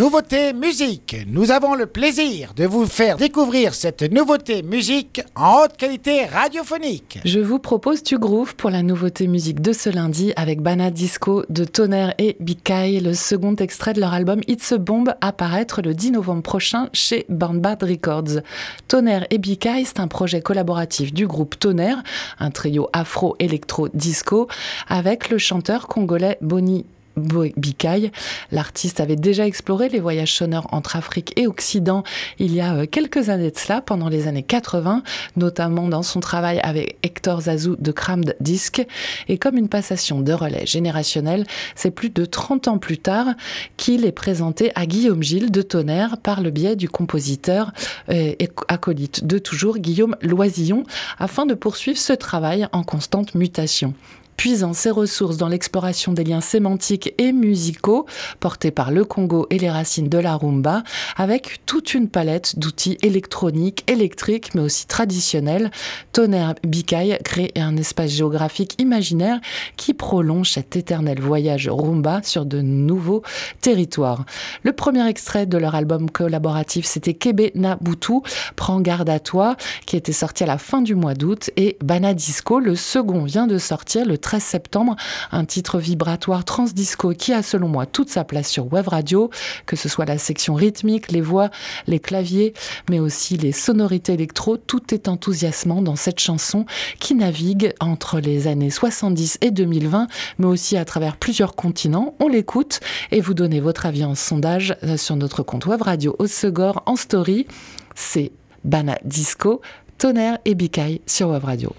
Nouveauté musique. Nous avons le plaisir de vous faire découvrir cette nouveauté musique en haute qualité radiophonique. Je vous propose du groove pour la nouveauté musique de ce lundi avec Bana Disco de Tonnerre et Bikai, le second extrait de leur album It's a Bomb apparaître le 10 novembre prochain chez Bad Records. Tonnerre et Bikai, c'est un projet collaboratif du groupe Tonnerre, un trio afro-électro-disco avec le chanteur congolais Bonnie Bikaï. L'artiste avait déjà exploré les voyages sonores entre Afrique et Occident il y a euh, quelques années de cela, pendant les années 80, notamment dans son travail avec Hector Zazou de Crammed Disc. Et comme une passation de relais générationnel, c'est plus de 30 ans plus tard qu'il est présenté à Guillaume Gilles de Tonnerre par le biais du compositeur euh, et acolyte de toujours Guillaume Loisillon, afin de poursuivre ce travail en constante mutation puisant ses ressources dans l'exploration des liens sémantiques et musicaux portés par le Congo et les racines de la rumba, avec toute une palette d'outils électroniques, électriques, mais aussi traditionnels. Tonnerre Bikaï crée un espace géographique imaginaire qui prolonge cet éternel voyage rumba sur de nouveaux territoires. Le premier extrait de leur album collaboratif, c'était Kebe Nabutu, Prends garde à toi, qui était sorti à la fin du mois d'août, et Banadisco, le second, vient de sortir le 13 septembre, un titre vibratoire transdisco qui a selon moi toute sa place sur Web Radio, que ce soit la section rythmique, les voix, les claviers, mais aussi les sonorités électro, tout est enthousiasmant dans cette chanson qui navigue entre les années 70 et 2020, mais aussi à travers plusieurs continents. On l'écoute et vous donnez votre avis en sondage euh, sur notre compte Web Radio Osegor en story. C'est Bana Disco, Tonnerre et Bikai sur Web Radio.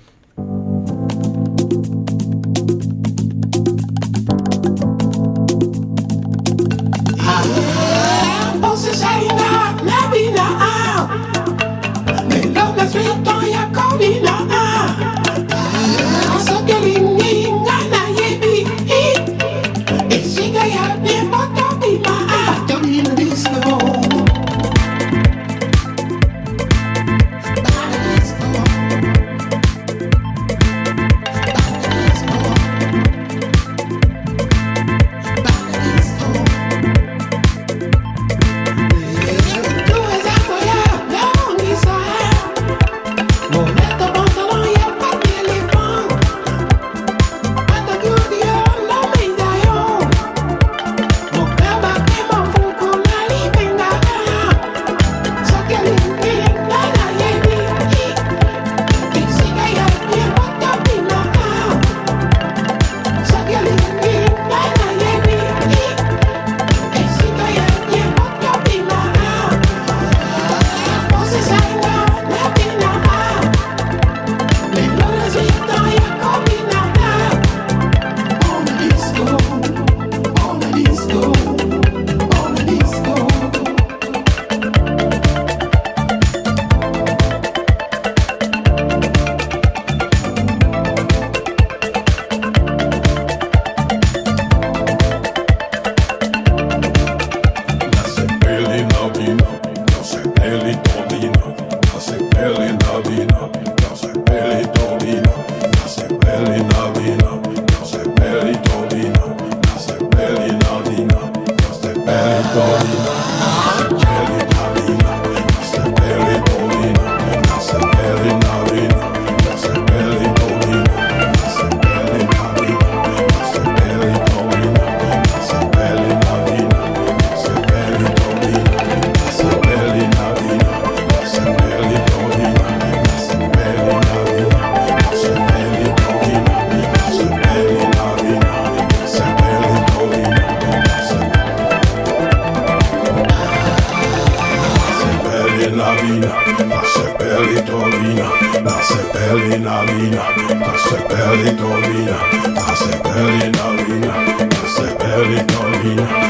I José Pérez Carolina.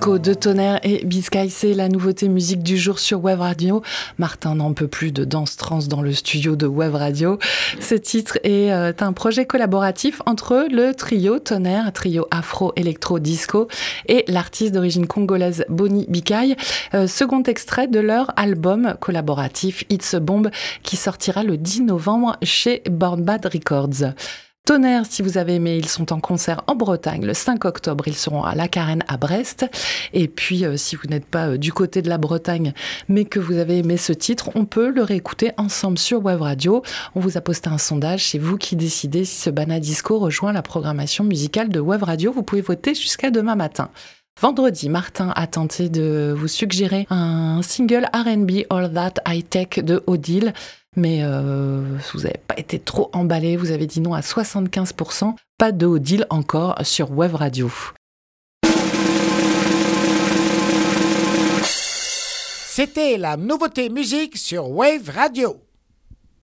Disco de Tonnerre et Biscay, c'est la nouveauté musique du jour sur Web Radio. Martin n'en peut plus de danse trans dans le studio de Web Radio. Ce titre est euh, un projet collaboratif entre le trio Tonnerre, trio afro-électro-disco, et l'artiste d'origine congolaise Bonnie Bikay. Euh, second extrait de leur album collaboratif It's a Bomb qui sortira le 10 novembre chez Born Bad Records. Tonnerre, si vous avez aimé, ils sont en concert en Bretagne le 5 octobre. Ils seront à La Carène à Brest. Et puis, euh, si vous n'êtes pas euh, du côté de la Bretagne, mais que vous avez aimé ce titre, on peut le réécouter ensemble sur Web Radio. On vous a posté un sondage. C'est vous qui décidez si ce Bana Disco rejoint la programmation musicale de Web Radio. Vous pouvez voter jusqu'à demain matin. Vendredi, Martin a tenté de vous suggérer un single RB All That High Tech de Odile mais euh, vous n'avez pas été trop emballé, vous avez dit non à 75%. Pas de deal encore sur Web Radio. C'était la nouveauté musique sur Wave Radio.